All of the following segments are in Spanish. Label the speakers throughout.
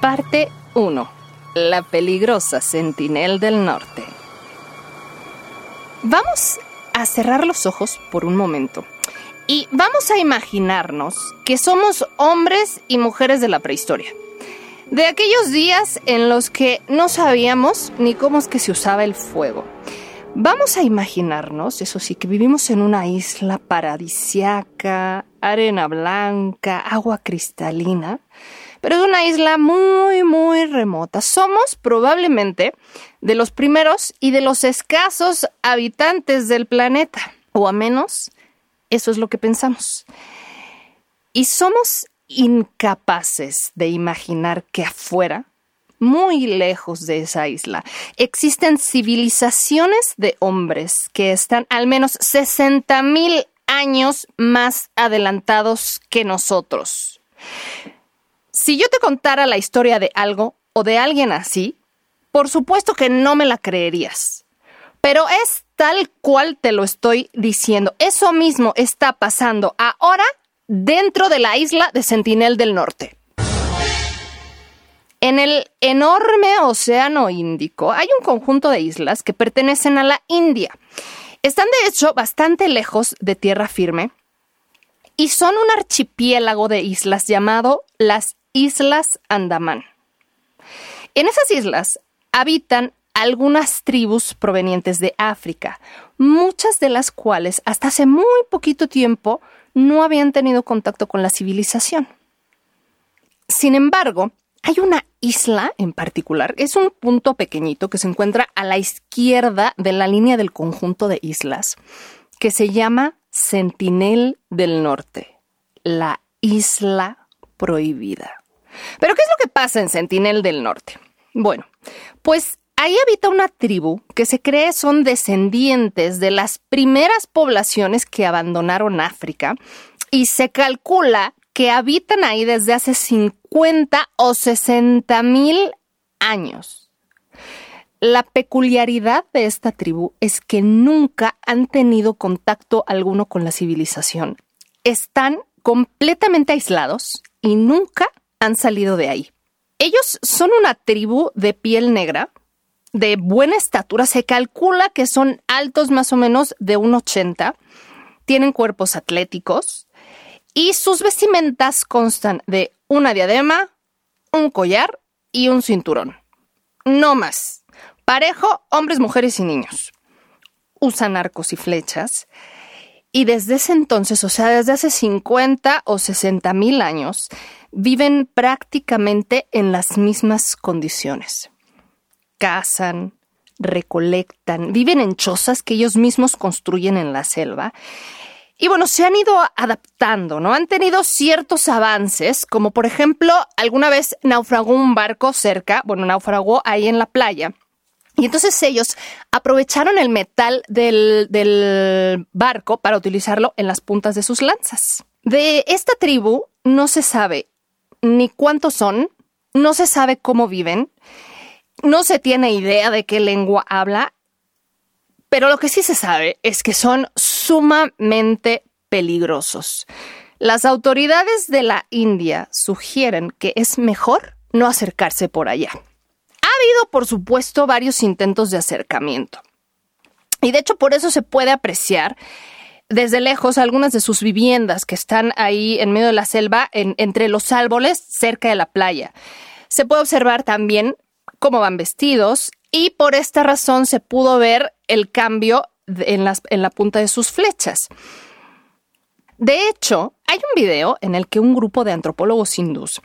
Speaker 1: Parte 1. La peligrosa Sentinel del Norte. Vamos a cerrar los ojos por un momento y vamos a imaginarnos que somos hombres y mujeres de la prehistoria. De aquellos días en los que no sabíamos ni cómo es que se usaba el fuego. Vamos a imaginarnos, eso sí, que vivimos en una isla paradisiaca, arena blanca, agua cristalina, pero es una isla muy, muy remota. Somos probablemente de los primeros y de los escasos habitantes del planeta, o a menos eso es lo que pensamos. Y somos incapaces de imaginar que afuera, muy lejos de esa isla, existen civilizaciones de hombres que están al menos 60 mil años más adelantados que nosotros. Si yo te contara la historia de algo o de alguien así, por supuesto que no me la creerías. Pero es tal cual te lo estoy diciendo. Eso mismo está pasando ahora dentro de la isla de Sentinel del Norte. En el enorme océano Índico hay un conjunto de islas que pertenecen a la India. Están de hecho bastante lejos de tierra firme y son un archipiélago de islas llamado las Islas Andamán. En esas islas habitan algunas tribus provenientes de África, muchas de las cuales hasta hace muy poquito tiempo no habían tenido contacto con la civilización. Sin embargo, hay una isla en particular, es un punto pequeñito que se encuentra a la izquierda de la línea del conjunto de islas, que se llama Sentinel del Norte, la isla prohibida. Pero, ¿qué es lo que pasa en Sentinel del Norte? Bueno, pues ahí habita una tribu que se cree son descendientes de las primeras poblaciones que abandonaron África y se calcula que habitan ahí desde hace 50 o 60 mil años. La peculiaridad de esta tribu es que nunca han tenido contacto alguno con la civilización. Están completamente aislados y nunca han salido de ahí. Ellos son una tribu de piel negra, de buena estatura, se calcula que son altos más o menos de un 80, tienen cuerpos atléticos y sus vestimentas constan de una diadema, un collar y un cinturón. No más. Parejo, hombres, mujeres y niños. Usan arcos y flechas. Y desde ese entonces, o sea, desde hace 50 o 60 mil años, viven prácticamente en las mismas condiciones. Cazan, recolectan, viven en chozas que ellos mismos construyen en la selva. Y bueno, se han ido adaptando, ¿no? Han tenido ciertos avances, como por ejemplo, alguna vez naufragó un barco cerca, bueno, naufragó ahí en la playa. Y entonces ellos aprovecharon el metal del, barco para utilizarlo en las puntas de sus lanzas. De esta tribu no se sabe ni cuántos son, no se sabe cómo viven, no se tiene idea de qué lengua habla, pero lo que sí se sabe es que son sumamente peligrosos. Las autoridades de la India sugieren que es mejor no acercarse por allá. Ha habido, por supuesto, varios intentos de acercamiento. Y de hecho, por eso se puede apreciar desde lejos algunas de sus viviendas que están ahí en medio de la selva, entre los árboles, cerca de la playa. Se puede observar también cómo van vestidos y por esta razón se pudo ver el cambio en, en la punta de sus flechas. De hecho, hay un video en el que un grupo de antropólogos hindús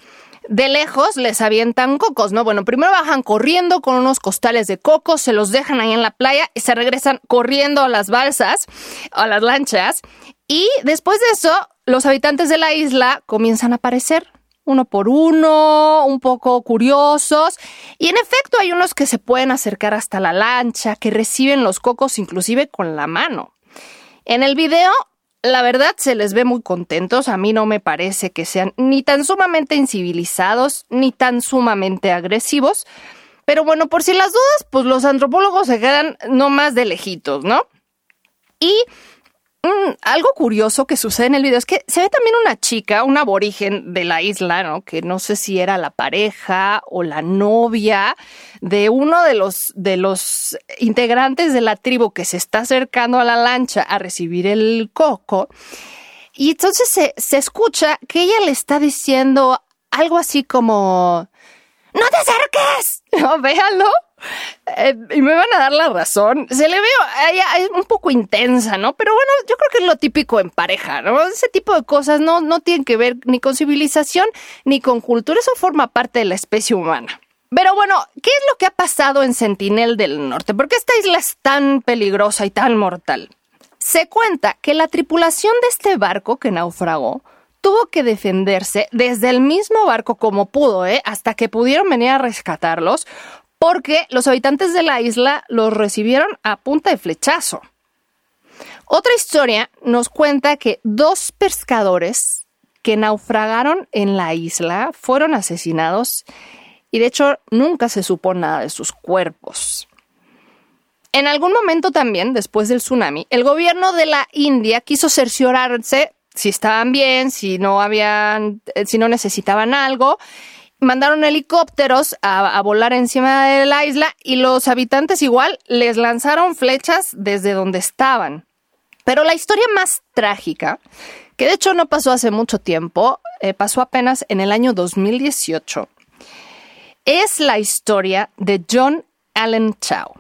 Speaker 1: de lejos les avientan cocos, ¿no? Bueno, primero bajan corriendo con unos costales de cocos, se los dejan ahí en la playa y se regresan corriendo a las balsas, a las lanchas. Y después de eso, los habitantes de la isla comienzan a aparecer uno por uno, un poco curiosos. Y en efecto hay unos que se pueden acercar hasta la lancha, que reciben los cocos inclusive con la mano. En el video la verdad se les ve muy contentos. A mí no me parece que sean ni tan sumamente incivilizados ni tan sumamente agresivos. Pero bueno, por si las dudas, pues los antropólogos se quedan no más de lejitos, ¿no? Y algo curioso que sucede en el video es que se ve también una chica, un aborigen de la isla, ¿no? Que no sé si era la pareja o la novia de uno de los, de los integrantes de la tribu que se está acercando a la lancha a recibir el coco. Y entonces se, se escucha que ella le está diciendo algo así como, ¡No te acerques! No, véanlo. Eh, y me van a dar la razón. Se le veo es un poco intensa, ¿no? Pero bueno, yo creo que es lo típico en pareja, ¿no? Ese tipo de cosas no, no tienen que ver ni con civilización ni con cultura. Eso forma parte de la especie humana. Pero bueno, ¿qué es lo que ha pasado en Sentinel del Norte? ¿Por qué esta isla es tan peligrosa y tan mortal? Se cuenta que la tripulación de este barco que naufragó tuvo que defenderse desde el mismo barco como pudo, ¿eh? hasta que pudieron venir a rescatarlos, porque los habitantes de la isla los recibieron a punta de flechazo. Otra historia nos cuenta que dos pescadores que naufragaron en la isla fueron asesinados y de hecho nunca se supo nada de sus cuerpos. En algún momento también, después del tsunami, el gobierno de la India quiso cerciorarse si estaban bien, si no habían, eh, si no necesitaban algo. Mandaron helicópteros a, volar encima de la isla y los habitantes igual les lanzaron flechas desde donde estaban. Pero la historia más trágica, que de hecho no pasó hace mucho tiempo, eh, pasó apenas en el año 2018, es la historia de John Allen Chow.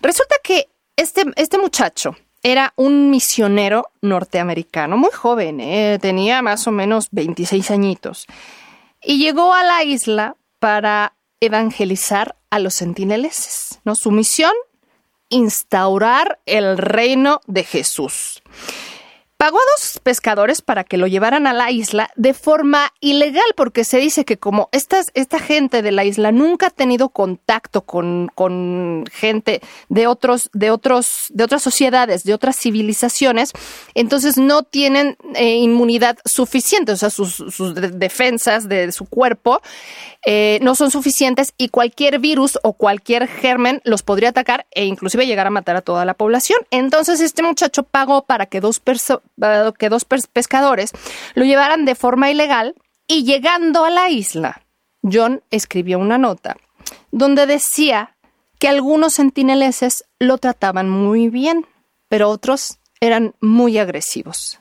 Speaker 1: Resulta que este, este muchacho, era un misionero norteamericano, muy joven, ¿eh? tenía más o menos 26 añitos, y llegó a la isla para evangelizar a los sentineleses. ¿no? Su misión, instaurar el reino de Jesús. Pagó a dos pescadores para que lo llevaran a la isla de forma ilegal, porque se dice que como esta gente de la isla nunca ha tenido contacto con, con gente de otros, de otros, de otras sociedades, de otras civilizaciones, entonces no tienen eh, inmunidad suficiente, o sea, sus, sus defensas de su cuerpo eh, no son suficientes y cualquier virus o cualquier germen los podría atacar e inclusive llegar a matar a toda la población. Entonces este muchacho pagó para que dos, que dos pescadores lo llevaran de forma ilegal y llegando a la isla, John escribió una nota donde decía que algunos sentineleses lo trataban muy bien, pero otros eran muy agresivos.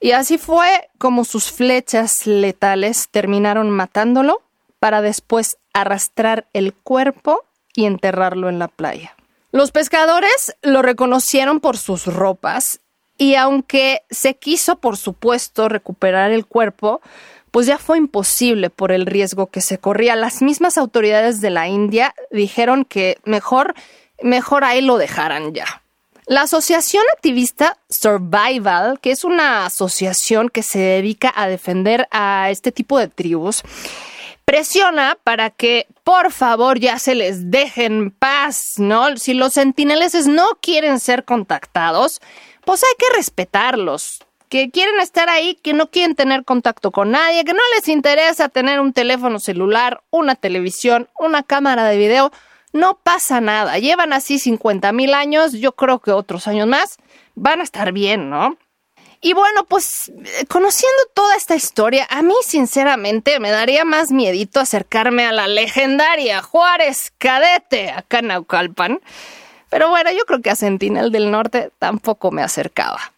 Speaker 1: Y así fue como sus flechas letales terminaron matándolo para después arrastrar el cuerpo y enterrarlo en la playa. Los pescadores lo reconocieron por sus ropas y aunque se quiso, por supuesto, recuperar el cuerpo, pues ya fue imposible por el riesgo que se corría. Las mismas autoridades de la India dijeron que mejor, mejor ahí lo dejaran ya. La asociación activista Survival, que es una asociación que se dedica a defender a este tipo de tribus, presiona para que por favor ya se les deje en paz, ¿no? Si los sentineleses no quieren ser contactados, pues hay que respetarlos. Que quieren estar ahí, que no quieren tener contacto con nadie, que no les interesa tener un teléfono celular, una televisión, una cámara de video, no pasa nada. Llevan así 50 mil años, yo creo que otros años más van a estar bien, ¿no? Y bueno, pues conociendo toda esta historia, a mí sinceramente me daría más miedito acercarme a la legendaria Juárez Cadete acá en Naucalpan. Pero bueno, yo creo que a Sentinel del Norte tampoco me acercaba.